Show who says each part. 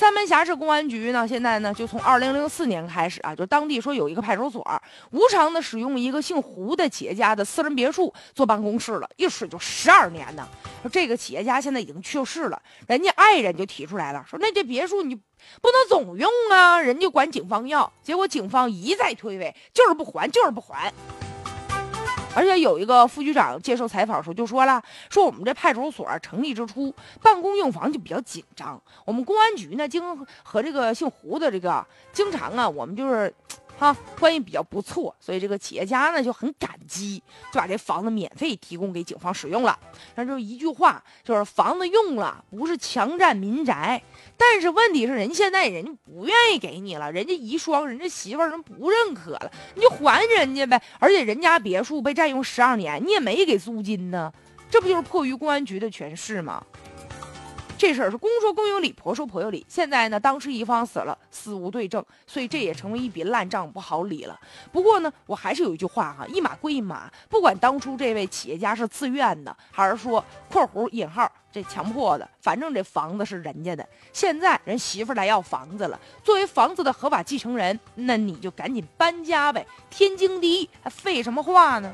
Speaker 1: 三门峡市公安局呢，现在呢就从二零零四年开始啊，就当地说有一个派出所无偿的使用一个姓胡的企业家的私人别墅做办公室了，一使就十二年呢。说这个企业家现在已经去世了，人家爱人就提出来了，说那这别墅你不能总用啊，人家管警方要，结果警方一再推诿，就是不还，就是不还。而且有一个副局长接受采访的时候就说了，说我们这派出所成立之初，办公用房就比较紧张，我们公安局呢经和这个姓胡的这个经常啊，我们就是。哈，关系比较不错，所以这个企业家呢就很感激，就把这房子免费提供给警方使用了。那就一句话，就是房子用了，不是强占民宅，但是问题是人现在人家不愿意给你了，人家遗孀、人家媳妇儿人不认可了，你就还人家呗。而且人家别墅被占用十二年，你也没给租金呢，这不就是迫于公安局的权势吗？这事儿是公说公有理，婆说婆有理。现在呢，当时一方死了，死无对证，所以这也成为一笔烂账，不好理了。不过呢，我还是有一句话哈，一码归一码。不管当初这位企业家是自愿的，还是说（括弧引号）这强迫的，反正这房子是人家的。现在人媳妇来要房子了，作为房子的合法继承人，那你就赶紧搬家呗，天经地义，还废什么话呢？